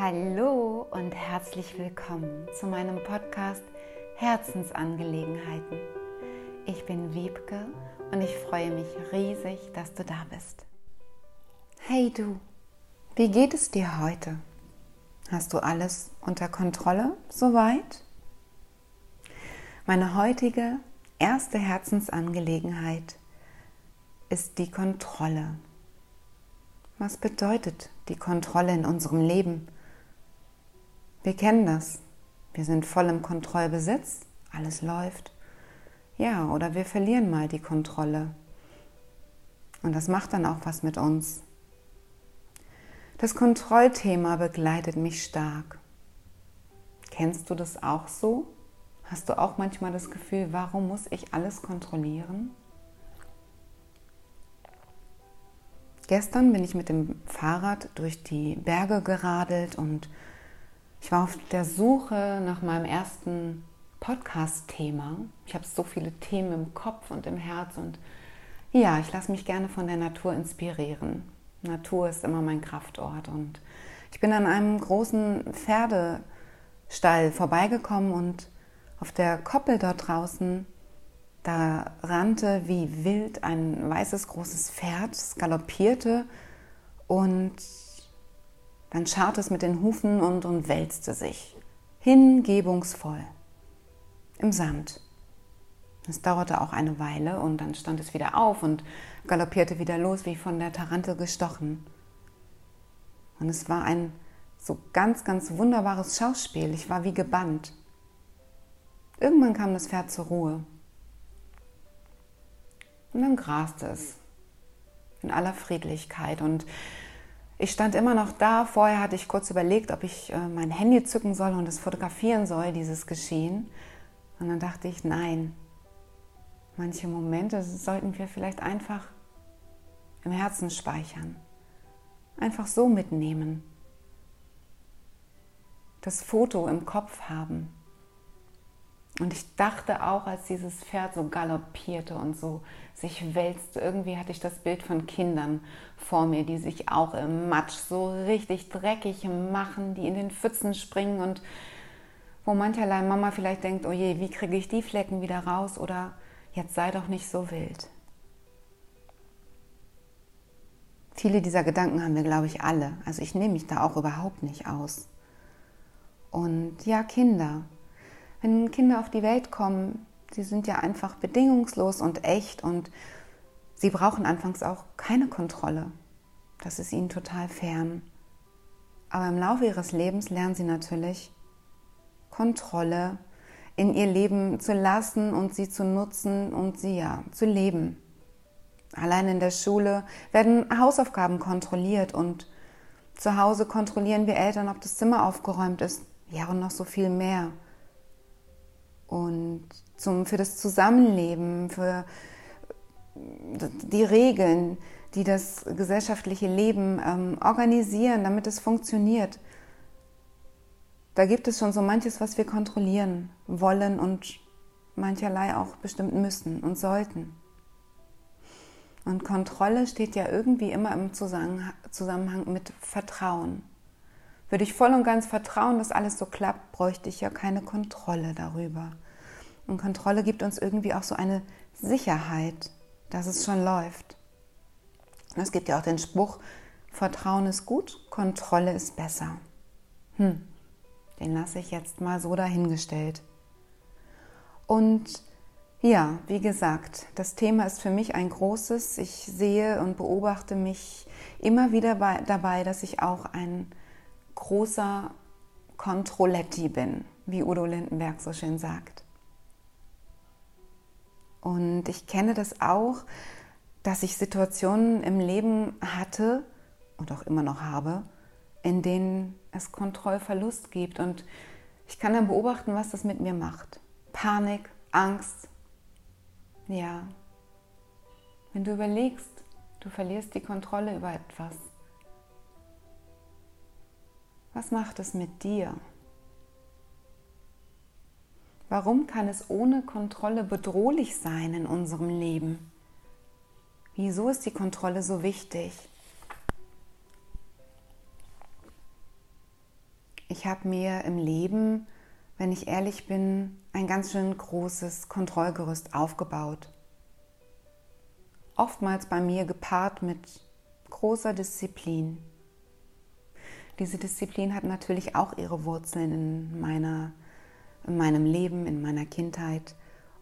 Hallo und herzlich willkommen zu meinem Podcast Herzensangelegenheiten. Ich bin Wiebke und ich freue mich riesig, dass du da bist. Hey du, wie geht es dir heute? Hast du alles unter Kontrolle soweit? Meine heutige erste Herzensangelegenheit ist die Kontrolle. Was bedeutet die Kontrolle in unserem Leben? Wir kennen das. Wir sind voll im Kontrollbesitz, alles läuft. Ja, oder wir verlieren mal die Kontrolle. Und das macht dann auch was mit uns. Das Kontrollthema begleitet mich stark. Kennst du das auch so? Hast du auch manchmal das Gefühl, warum muss ich alles kontrollieren? Gestern bin ich mit dem Fahrrad durch die Berge geradelt und ich war auf der Suche nach meinem ersten Podcast-Thema. Ich habe so viele Themen im Kopf und im Herz und ja, ich lasse mich gerne von der Natur inspirieren. Natur ist immer mein Kraftort und ich bin an einem großen Pferdestall vorbeigekommen und auf der Koppel dort draußen, da rannte wie wild ein weißes großes Pferd, es galoppierte und dann scharrte es mit den Hufen und, und wälzte sich, hingebungsvoll, im Sand. Es dauerte auch eine Weile und dann stand es wieder auf und galoppierte wieder los, wie von der Tarantel gestochen. Und es war ein so ganz, ganz wunderbares Schauspiel. Ich war wie gebannt. Irgendwann kam das Pferd zur Ruhe. Und dann graste es in aller Friedlichkeit. Und ich stand immer noch da. Vorher hatte ich kurz überlegt, ob ich äh, mein Handy zücken soll und es fotografieren soll, dieses Geschehen. Und dann dachte ich, nein, manche Momente sollten wir vielleicht einfach im Herzen speichern. Einfach so mitnehmen. Das Foto im Kopf haben. Und ich dachte auch, als dieses Pferd so galoppierte und so sich wälzte, irgendwie hatte ich das Bild von Kindern vor mir, die sich auch im Matsch so richtig dreckig machen, die in den Pfützen springen und wo mancherlei Mama vielleicht denkt, oh je, wie kriege ich die Flecken wieder raus oder jetzt sei doch nicht so wild. Viele dieser Gedanken haben wir, glaube ich, alle. Also ich nehme mich da auch überhaupt nicht aus. Und ja, Kinder, wenn Kinder auf die Welt kommen, sie sind ja einfach bedingungslos und echt und sie brauchen anfangs auch keine Kontrolle. Das ist ihnen total fern. Aber im Laufe ihres Lebens lernen sie natürlich Kontrolle in ihr Leben zu lassen und sie zu nutzen und sie ja zu leben. Allein in der Schule werden Hausaufgaben kontrolliert und zu Hause kontrollieren wir Eltern, ob das Zimmer aufgeräumt ist. Ja, und noch so viel mehr und zum, für das Zusammenleben, für die Regeln, die das gesellschaftliche Leben ähm, organisieren, damit es funktioniert. Da gibt es schon so manches, was wir kontrollieren wollen und mancherlei auch bestimmt müssen und sollten. Und Kontrolle steht ja irgendwie immer im Zusammenhang mit Vertrauen. Würde ich voll und ganz vertrauen, dass alles so klappt, bräuchte ich ja keine Kontrolle darüber. Und Kontrolle gibt uns irgendwie auch so eine Sicherheit, dass es schon läuft. Es gibt ja auch den Spruch, Vertrauen ist gut, Kontrolle ist besser. Hm, den lasse ich jetzt mal so dahingestellt. Und ja, wie gesagt, das Thema ist für mich ein großes. Ich sehe und beobachte mich immer wieder bei, dabei, dass ich auch ein großer Kontrolletti bin, wie Udo Lindenberg so schön sagt. Und ich kenne das auch, dass ich Situationen im Leben hatte und auch immer noch habe, in denen es Kontrollverlust gibt. Und ich kann dann beobachten, was das mit mir macht. Panik, Angst. Ja. Wenn du überlegst, du verlierst die Kontrolle über etwas, was macht es mit dir? Warum kann es ohne Kontrolle bedrohlich sein in unserem Leben? Wieso ist die Kontrolle so wichtig? ich habe mir im Leben, wenn ich ehrlich bin, ein ganz schön großes Kontrollgerüst aufgebaut. Oftmals bei mir gepaart mit großer Disziplin. Diese Disziplin hat natürlich auch ihre Wurzeln in, meiner, in meinem Leben, in meiner Kindheit.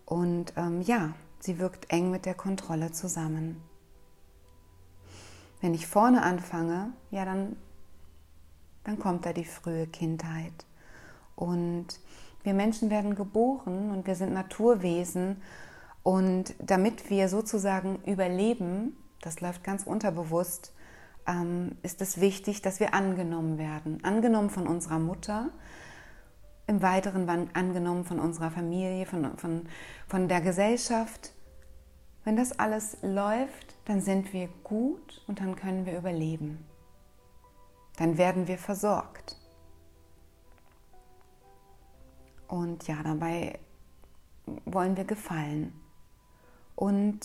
Und ähm, ja, sie wirkt eng mit der Kontrolle zusammen. Wenn ich vorne anfange, ja, dann, dann kommt da die frühe Kindheit. Und wir Menschen werden geboren und wir sind Naturwesen. Und damit wir sozusagen überleben, das läuft ganz unterbewusst, ähm, ist es wichtig, dass wir angenommen werden. Angenommen von unserer Mutter, im Weiteren angenommen von unserer Familie, von, von, von der Gesellschaft. Wenn das alles läuft, dann sind wir gut und dann können wir überleben. Dann werden wir versorgt. Und ja, dabei wollen wir gefallen. Und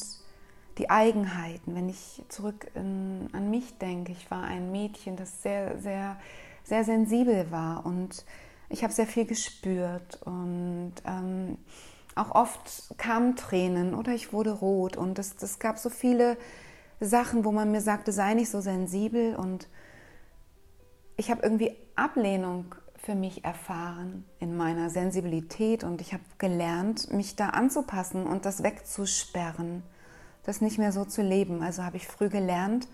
die Eigenheiten, wenn ich zurück in, an mich denke, ich war ein Mädchen, das sehr, sehr, sehr sensibel war und ich habe sehr viel gespürt und ähm, auch oft kamen Tränen oder ich wurde rot und es, es gab so viele Sachen, wo man mir sagte, sei nicht so sensibel und ich habe irgendwie Ablehnung für mich erfahren in meiner Sensibilität und ich habe gelernt, mich da anzupassen und das wegzusperren, das nicht mehr so zu leben. Also habe ich früh gelernt,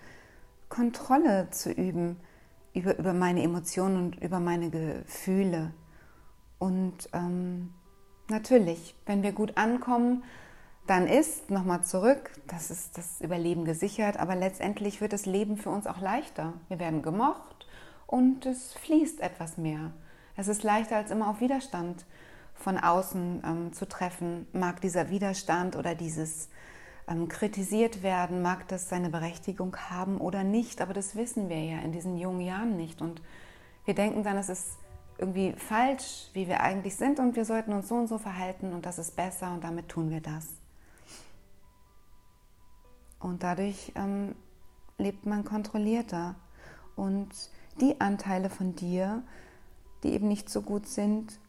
Kontrolle zu üben über, über meine Emotionen und über meine Gefühle. Und ähm, natürlich, wenn wir gut ankommen, dann ist nochmal zurück, das ist das Überleben gesichert, aber letztendlich wird das Leben für uns auch leichter. Wir werden gemocht und es fließt etwas mehr. Es ist leichter als immer auf Widerstand von außen ähm, zu treffen. Mag dieser Widerstand oder dieses ähm, kritisiert werden, mag das seine Berechtigung haben oder nicht, aber das wissen wir ja in diesen jungen Jahren nicht. Und wir denken dann, es ist irgendwie falsch, wie wir eigentlich sind und wir sollten uns so und so verhalten und das ist besser und damit tun wir das. Und dadurch ähm, lebt man kontrollierter. Und die Anteile von dir, die eben nicht so gut sind,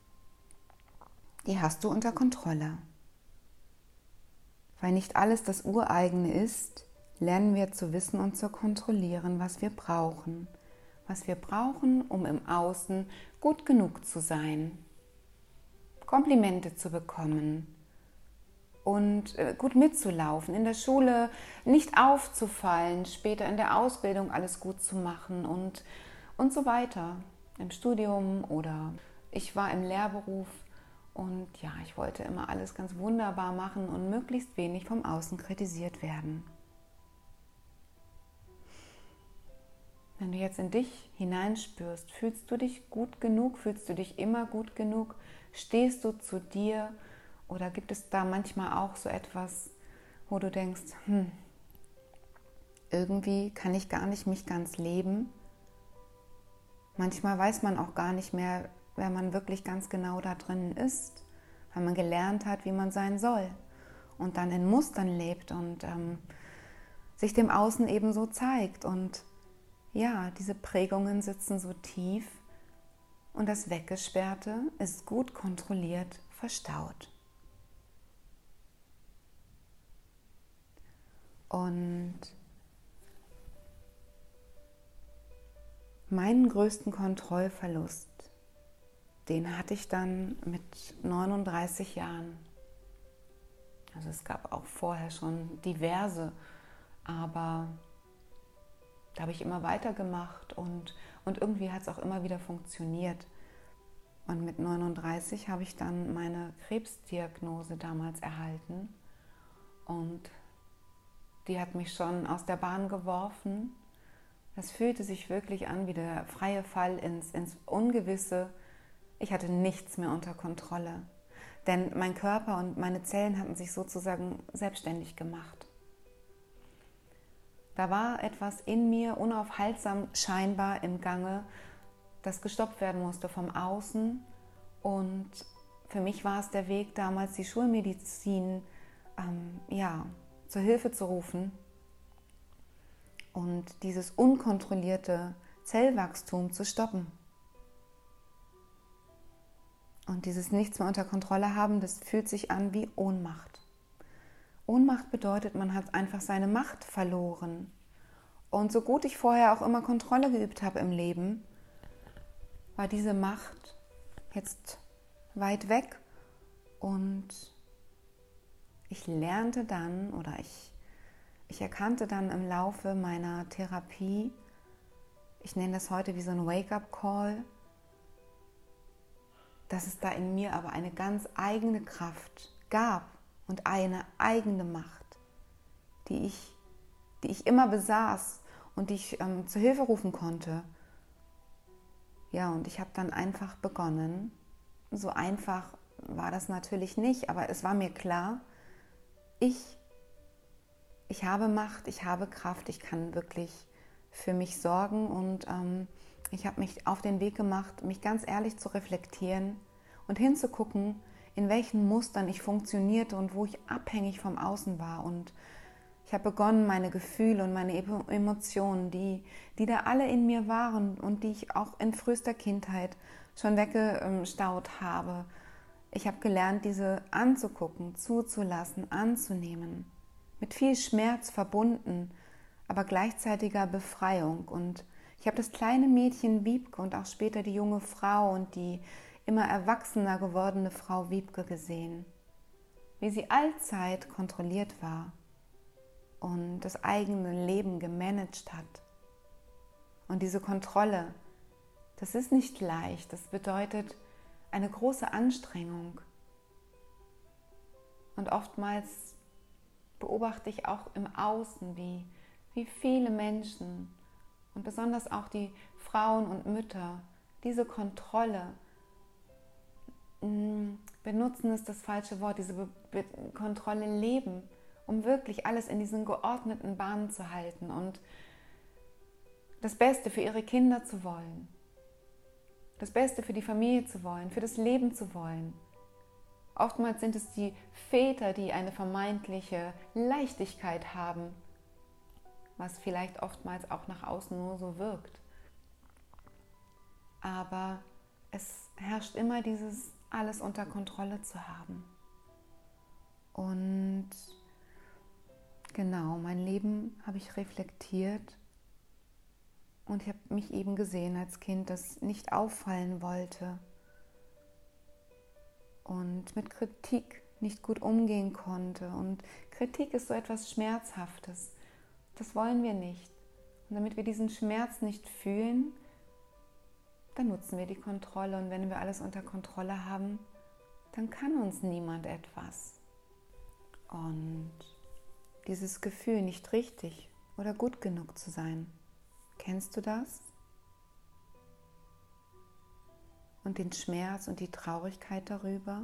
die hast du unter Kontrolle. Weil nicht alles das Ureigene ist, lernen wir zu wissen und zu kontrollieren, was wir brauchen. Was wir brauchen, um im Außen gut genug zu sein, Komplimente zu bekommen und äh, gut mitzulaufen, in der Schule nicht aufzufallen, später in der Ausbildung alles gut zu machen und, und so weiter, im Studium oder ich war im Lehrberuf und ja, ich wollte immer alles ganz wunderbar machen und möglichst wenig vom Außen kritisiert werden. Wenn du jetzt in dich hineinspürst, fühlst du dich gut genug, fühlst du dich immer gut genug, stehst du zu dir oder gibt es da manchmal auch so etwas, wo du denkst, hm, irgendwie kann ich gar nicht mich ganz leben. Manchmal weiß man auch gar nicht mehr, wenn man wirklich ganz genau da drin ist, weil man gelernt hat, wie man sein soll und dann in Mustern lebt und ähm, sich dem Außen eben so zeigt. Und ja, diese Prägungen sitzen so tief und das Weggesperrte ist gut kontrolliert verstaut. Und meinen größten Kontrollverlust den hatte ich dann mit 39 Jahren. Also es gab auch vorher schon diverse, aber da habe ich immer weitergemacht und, und irgendwie hat es auch immer wieder funktioniert. Und mit 39 habe ich dann meine Krebsdiagnose damals erhalten und die hat mich schon aus der Bahn geworfen. Das fühlte sich wirklich an wie der freie Fall ins, ins Ungewisse ich hatte nichts mehr unter Kontrolle, denn mein Körper und meine Zellen hatten sich sozusagen selbstständig gemacht. Da war etwas in mir unaufhaltsam scheinbar im Gange, das gestoppt werden musste vom Außen. Und für mich war es der Weg, damals die Schulmedizin ähm, ja, zur Hilfe zu rufen und dieses unkontrollierte Zellwachstum zu stoppen. Und dieses Nichts mehr unter Kontrolle haben, das fühlt sich an wie Ohnmacht. Ohnmacht bedeutet, man hat einfach seine Macht verloren. Und so gut ich vorher auch immer Kontrolle geübt habe im Leben, war diese Macht jetzt weit weg und ich lernte dann oder ich, ich erkannte dann im Laufe meiner Therapie, ich nenne das heute wie so ein Wake-up-Call, dass es da in mir aber eine ganz eigene Kraft gab und eine eigene Macht, die ich, die ich immer besaß und die ich ähm, zur Hilfe rufen konnte. Ja, und ich habe dann einfach begonnen. So einfach war das natürlich nicht, aber es war mir klar, ich, ich habe Macht, ich habe Kraft, ich kann wirklich für mich sorgen und ähm, ich habe mich auf den Weg gemacht, mich ganz ehrlich zu reflektieren und hinzugucken, in welchen Mustern ich funktionierte und wo ich abhängig vom Außen war. Und ich habe begonnen, meine Gefühle und meine Emotionen, die, die da alle in mir waren und die ich auch in frühester Kindheit schon weggestaut habe, ich habe gelernt, diese anzugucken, zuzulassen, anzunehmen. Mit viel Schmerz verbunden, aber gleichzeitiger Befreiung. Und ich habe das kleine Mädchen Wiebke und auch später die junge Frau und die immer erwachsener gewordene Frau Wiebke gesehen, wie sie allzeit kontrolliert war und das eigene Leben gemanagt hat. Und diese Kontrolle, das ist nicht leicht, das bedeutet eine große Anstrengung. Und oftmals beobachte ich auch im Außen, wie wie viele Menschen und besonders auch die Frauen und Mütter diese Kontrolle mm, benutzen ist das falsche Wort, diese Be Be Kontrolle leben, um wirklich alles in diesen geordneten Bahnen zu halten und das Beste für ihre Kinder zu wollen, das Beste für die Familie zu wollen, für das Leben zu wollen. Oftmals sind es die Väter, die eine vermeintliche Leichtigkeit haben, was vielleicht oftmals auch nach außen nur so wirkt. Aber es herrscht immer dieses alles unter Kontrolle zu haben. Und genau, mein Leben habe ich reflektiert und ich habe mich eben gesehen als Kind, das nicht auffallen wollte und mit Kritik nicht gut umgehen konnte. Und Kritik ist so etwas Schmerzhaftes. Das wollen wir nicht. Und damit wir diesen Schmerz nicht fühlen, dann nutzen wir die Kontrolle. Und wenn wir alles unter Kontrolle haben, dann kann uns niemand etwas. Und dieses Gefühl, nicht richtig oder gut genug zu sein, kennst du das? Und den Schmerz und die Traurigkeit darüber?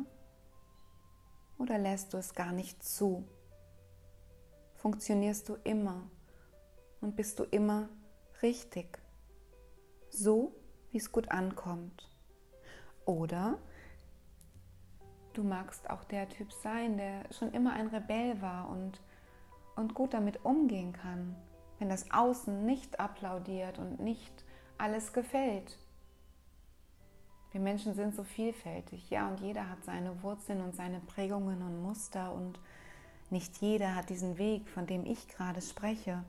Oder lässt du es gar nicht zu? Funktionierst du immer und bist du immer richtig. So, wie es gut ankommt. Oder du magst auch der Typ sein, der schon immer ein Rebell war und, und gut damit umgehen kann, wenn das Außen nicht applaudiert und nicht alles gefällt. Wir Menschen sind so vielfältig, ja, und jeder hat seine Wurzeln und seine Prägungen und Muster und nicht jeder hat diesen Weg, von dem ich gerade spreche.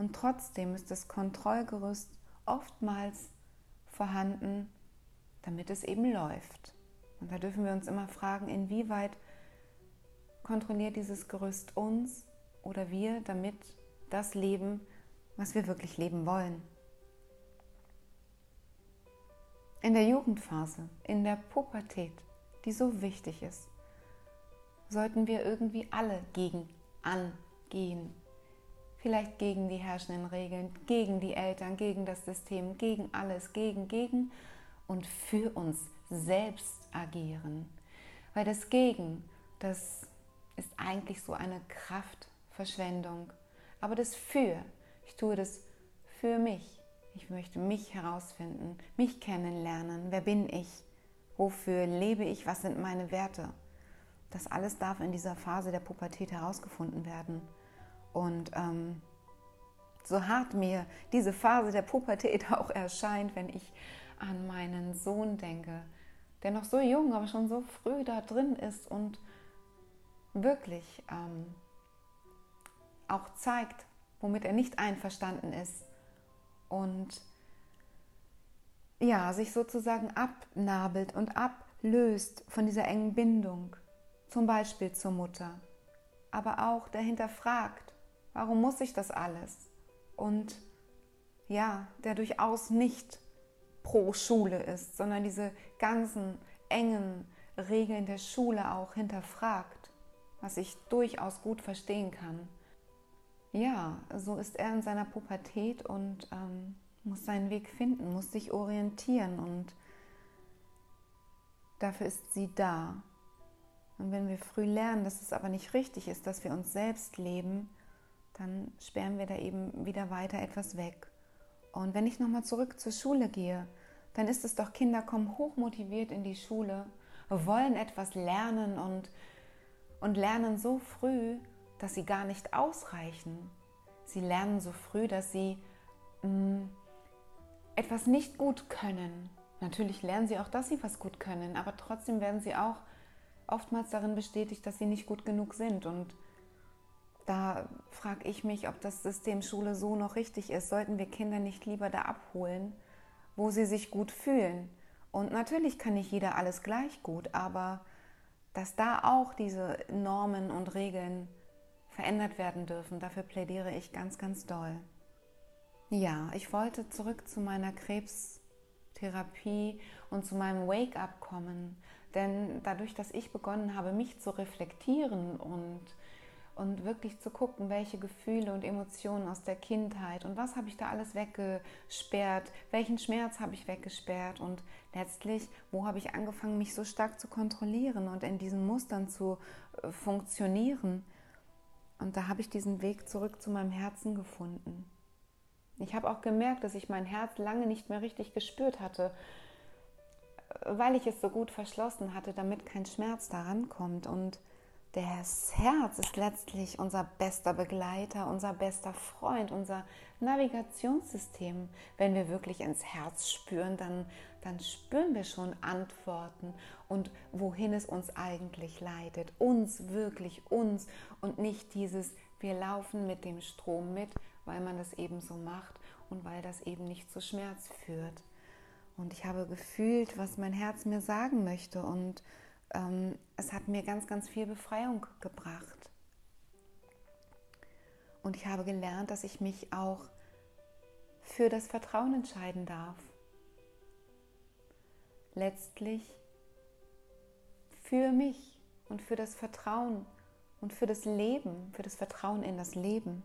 Und trotzdem ist das Kontrollgerüst oftmals vorhanden, damit es eben läuft. Und da dürfen wir uns immer fragen, inwieweit kontrolliert dieses Gerüst uns oder wir, damit das leben, was wir wirklich leben wollen. In der Jugendphase, in der Pubertät, die so wichtig ist, sollten wir irgendwie alle gegen angehen vielleicht gegen die herrschenden Regeln, gegen die Eltern, gegen das System, gegen alles, gegen, gegen und für uns selbst agieren. Weil das Gegen, das ist eigentlich so eine Kraftverschwendung. Aber das Für, ich tue das für mich. Ich möchte mich herausfinden, mich kennenlernen. Wer bin ich? Wofür lebe ich? Was sind meine Werte? Das alles darf in dieser Phase der Pubertät herausgefunden werden. Und ähm, so hart mir diese Phase der Pubertät auch erscheint, wenn ich an meinen Sohn denke, der noch so jung, aber schon so früh da drin ist und wirklich ähm, auch zeigt, womit er nicht einverstanden ist. Und ja, sich sozusagen abnabelt und ablöst von dieser engen Bindung, zum Beispiel zur Mutter, aber auch dahinter fragt, warum muss ich das alles? Und ja, der durchaus nicht pro Schule ist, sondern diese ganzen engen Regeln der Schule auch hinterfragt, was ich durchaus gut verstehen kann. Ja, so ist er in seiner Pubertät und ähm, muss seinen Weg finden, muss sich orientieren und dafür ist sie da. Und wenn wir früh lernen, dass es aber nicht richtig ist, dass wir uns selbst leben, dann sperren wir da eben wieder weiter etwas weg. Und wenn ich nochmal zurück zur Schule gehe, dann ist es doch, Kinder kommen hochmotiviert in die Schule, wollen etwas lernen und, und lernen so früh, dass sie gar nicht ausreichen. Sie lernen so früh, dass sie mh, mm, etwas nicht gut können. Natürlich lernen sie auch, dass sie was gut können, aber trotzdem werden sie auch oftmals darin bestätigt, dass sie nicht gut genug sind. Und da frage ich mich, ob das System Schule so noch richtig ist. Sollten wir Kinder nicht lieber da abholen, wo sie sich gut fühlen? Und natürlich kann nicht jeder alles gleich gut, aber dass da auch diese Normen und Regeln verändert werden dürfen, dafür plädiere ich ganz, ganz doll. Ja, ich wollte zurück zu meiner Krebstherapie und zu meinem Wake-up kommen, denn dadurch, dass ich begonnen habe, mich zu reflektieren und und wirklich zu gucken, welche Gefühle und Emotionen aus der Kindheit und was habe ich da alles weggesperrt, welchen Schmerz habe ich weggesperrt und letztlich, wo habe ich angefangen, mich so stark zu kontrollieren und in diesen Mustern zu äh, funktionieren. Und da habe ich diesen Weg zurück zu meinem Herzen gefunden. Ich habe auch gemerkt, dass ich mein Herz lange nicht mehr richtig gespürt hatte, weil ich es so gut verschlossen hatte, damit kein Schmerz daran kommt. Und das Herz ist letztlich unser bester Begleiter, unser bester Freund, unser Navigationssystem. Wenn wir wirklich ins Herz spüren, dann, dann spüren wir schon Antworten und wohin es uns eigentlich leitet. Uns, wirklich uns und nicht dieses, wir laufen mit dem Strom mit, weil man das eben so macht und weil das eben nicht zu Schmerz führt. Und ich habe gefühlt, was mein Herz mir sagen möchte und ähm, es hat mir ganz, ganz viel Befreiung gebracht. Und ich habe gelernt, dass ich mich auch für das Vertrauen entscheiden darf. Letztlich für mich und für das Vertrauen und für das Leben, für das Vertrauen in das Leben.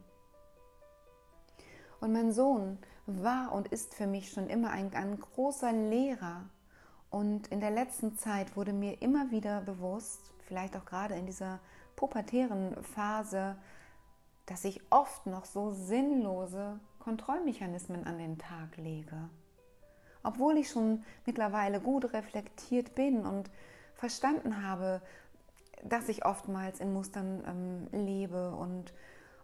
Und mein Sohn war und ist für mich schon immer ein, ein großer Lehrer und in der letzten Zeit wurde mir immer wieder bewusst, vielleicht auch gerade in dieser pubertären Phase, dass ich oft noch so sinnlose Kontrollmechanismen an den Tag lege. Obwohl ich schon mittlerweile gut reflektiert bin und verstanden habe, dass ich oftmals in Mustern ähm, lebe und,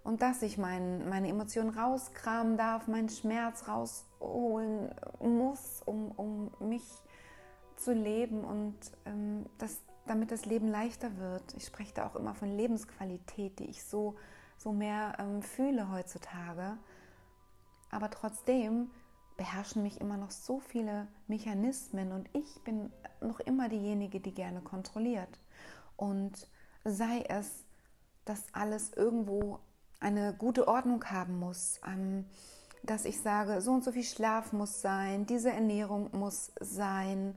und dass ich mein, meine Emotionen rauskramen darf, meinen Schmerz rausholen muss, um, um mich zu leben und ähm, das, damit das Leben leichter wird. Ich spreche da auch immer von Lebensqualität, die ich so, so mehr ähm, fühle heutzutage. Aber trotzdem beherrschen mich immer noch so viele Mechanismen und ich bin noch immer diejenige, die gerne kontrolliert. Und sei es, dass alles irgendwo eine gute Ordnung haben muss, ähm, dass ich sage, so und so viel Schlaf muss sein, diese Ernährung muss sein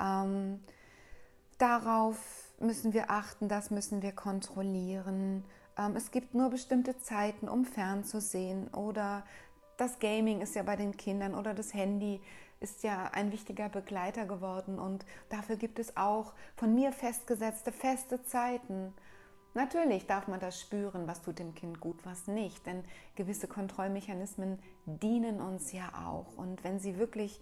ähm, darauf müssen wir achten, das müssen wir kontrollieren. Ähm, es gibt nur bestimmte Zeiten, um fernzusehen oder das Gaming ist ja bei den Kindern oder das Handy ist ja ein wichtiger Begleiter geworden und dafür gibt es auch von mir festgesetzte feste Zeiten. Natürlich darf man das spüren, was tut dem Kind gut, was nicht, denn gewisse Kontrollmechanismen dienen uns ja auch und wenn sie wirklich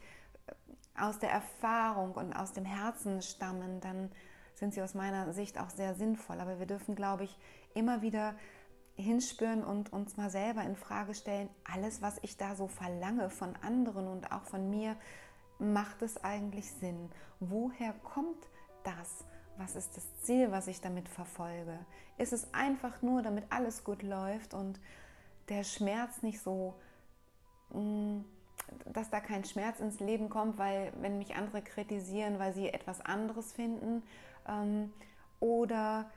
aus der Erfahrung und aus dem Herzen stammen, dann sind sie aus meiner Sicht auch sehr sinnvoll. Aber wir dürfen, glaube ich, immer wieder hinspüren und uns mal selber in Frage stellen, alles, was ich da so verlange von anderen und auch von mir, macht es eigentlich Sinn? Woher kommt das? Was ist das Ziel, was ich damit verfolge? Ist es einfach nur, damit alles gut läuft und der Schmerz nicht so, mm, dass da kein Schmerz ins Leben kommt, weil wenn mich andere kritisieren, weil sie etwas anderes finden? Ähm, oder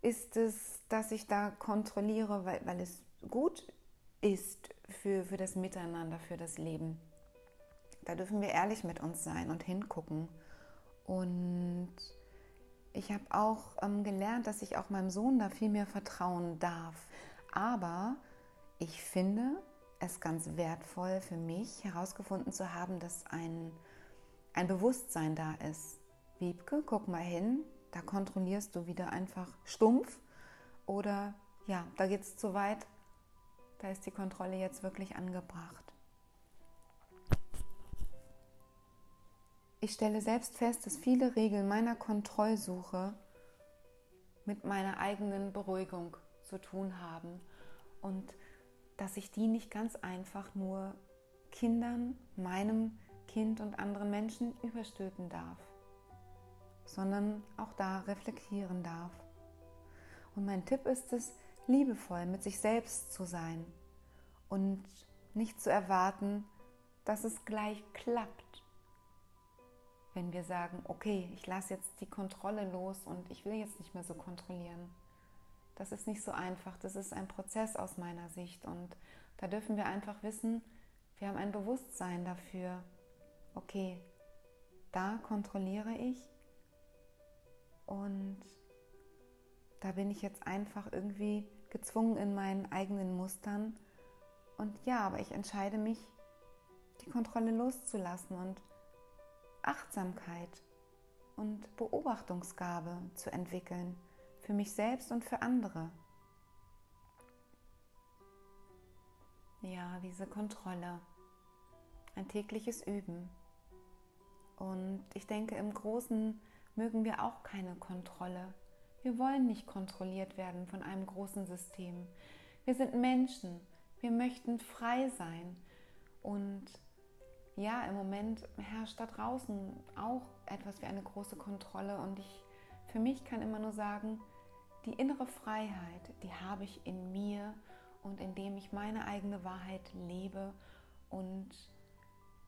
ist es, dass ich da kontrolliere, weil, weil es gut ist für, für das Miteinander, für das Leben? Da dürfen wir ehrlich mit uns sein und hingucken. Und ich habe auch ähm, gelernt, dass ich auch meinem Sohn da viel mehr vertrauen darf. Aber ich finde es ganz wertvoll für mich herausgefunden zu haben, dass ein, ein Bewusstsein da ist. Wiebke, guck mal hin, da kontrollierst du wieder einfach stumpf. Oder ja, da geht es zu weit, da ist die Kontrolle jetzt wirklich angebracht. Ich stelle selbst fest, dass viele Regeln meiner Kontrollsuche mit meiner eigenen Beruhigung zu tun haben und dass ich die nicht ganz einfach nur Kindern, meinem Kind und anderen Menschen überstülpen darf, sondern auch da reflektieren darf. Und mein Tipp ist es, liebevoll mit sich selbst zu sein und nicht zu erwarten, dass es gleich klappt. Wenn wir sagen, okay, ich lasse jetzt die Kontrolle los und ich will jetzt nicht mehr so kontrollieren das ist nicht so einfach. Das ist ein Prozess aus meiner Sicht. Und da dürfen wir einfach wissen, wir haben ein Bewusstsein dafür, okay, da kontrolliere ich und da bin ich jetzt einfach irgendwie gezwungen in meinen eigenen Mustern. Und ja, aber ich entscheide mich, die Kontrolle loszulassen und Achtsamkeit und Beobachtungsgabe zu entwickeln für mich selbst und für andere. Ja, diese Kontrolle, ein tägliches Üben. Und ich denke, im Großen mögen wir auch keine Kontrolle. Wir wollen nicht kontrolliert werden von einem großen System. Wir sind Menschen. Wir möchten frei sein. Und ja, im Moment herrscht da draußen auch etwas wie eine große Kontrolle. Und ich für mich kann immer nur sagen, die innere Freiheit, die habe ich in mir und indem ich meine eigene Wahrheit lebe und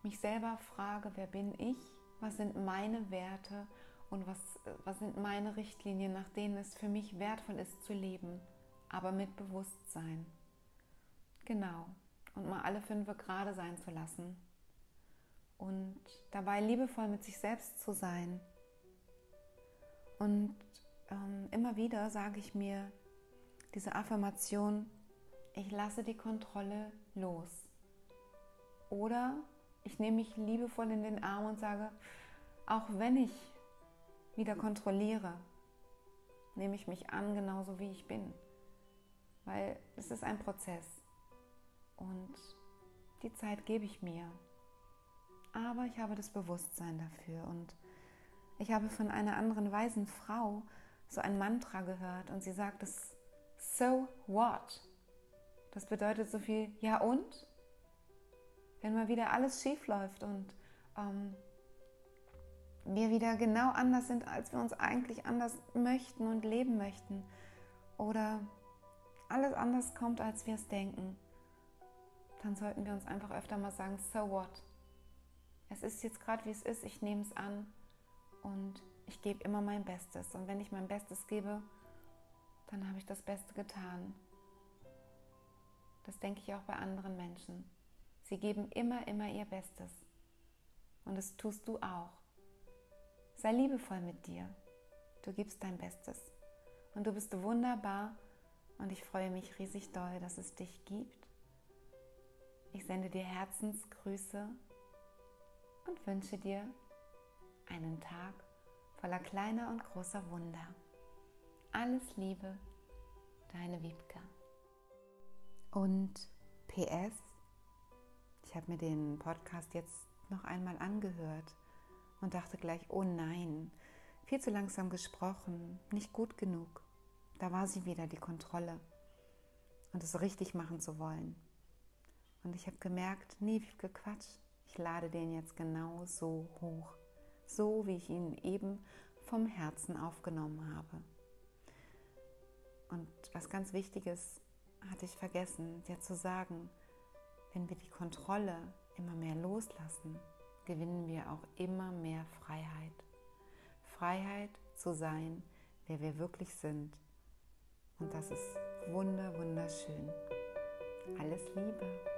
mich selber frage, wer bin ich, was sind meine Werte und was, was sind meine Richtlinien, nach denen es für mich wertvoll ist zu leben, aber mit Bewusstsein. Genau. Und mal alle fünf gerade sein zu lassen. Und dabei liebevoll mit sich selbst zu sein. Und ähm, immer wieder sage ich mir diese Affirmation, ich lasse die Kontrolle los. Oder ich nehme mich liebevoll in den Arm und sage, auch wenn ich wieder kontrolliere, nehme ich mich an, genauso wie ich bin. Weil es ist ein Prozess und die Zeit gebe ich mir. Aber ich habe das Bewusstsein dafür und ich habe von einer anderen weisen Frau so ein Mantra gehört und sie sagt es, so what? Das bedeutet so viel, ja und? Wenn mal wieder alles schief läuft und ähm, wir wieder genau anders sind, als wir uns eigentlich anders möchten und leben möchten oder alles anders kommt, als wir es denken, dann sollten wir uns einfach öfter mal sagen, so what? Es ist jetzt gerade wie es ist, ich nehme es an und ich gebe immer mein Bestes. Und wenn ich mein Bestes gebe, dann habe ich das Beste getan. Das denke ich auch bei anderen Menschen. Sie geben immer, immer ihr Bestes. Und das tust du auch. Sei liebevoll mit dir. Du gibst dein Bestes. Und du bist wunderbar. Und ich freue mich riesig doll, dass es dich gibt. Ich sende dir Herzensgrüße und wünsche dir einen Tag voller kleiner und großer Wunder. Alles Liebe, deine Wiebke. Und PS, ich habe mir den Podcast jetzt noch einmal angehört und dachte gleich, oh nein, viel zu langsam gesprochen, nicht gut genug. Da war sie wieder, die Kontrolle und es richtig machen zu wollen. Und ich habe gemerkt, nee, Wiebke, Quatsch, Ich lade den jetzt genau so hoch, so wie ich ihn eben vom Herzen aufgenommen habe. Und was ganz Wichtiges hatte ich vergessen, dir zu sagen, wenn wir die Kontrolle immer mehr loslassen, gewinnen wir auch immer mehr Freiheit. Freiheit zu sein, wer wir wirklich sind. Und das ist wunder, wunderschön. Alles Liebe.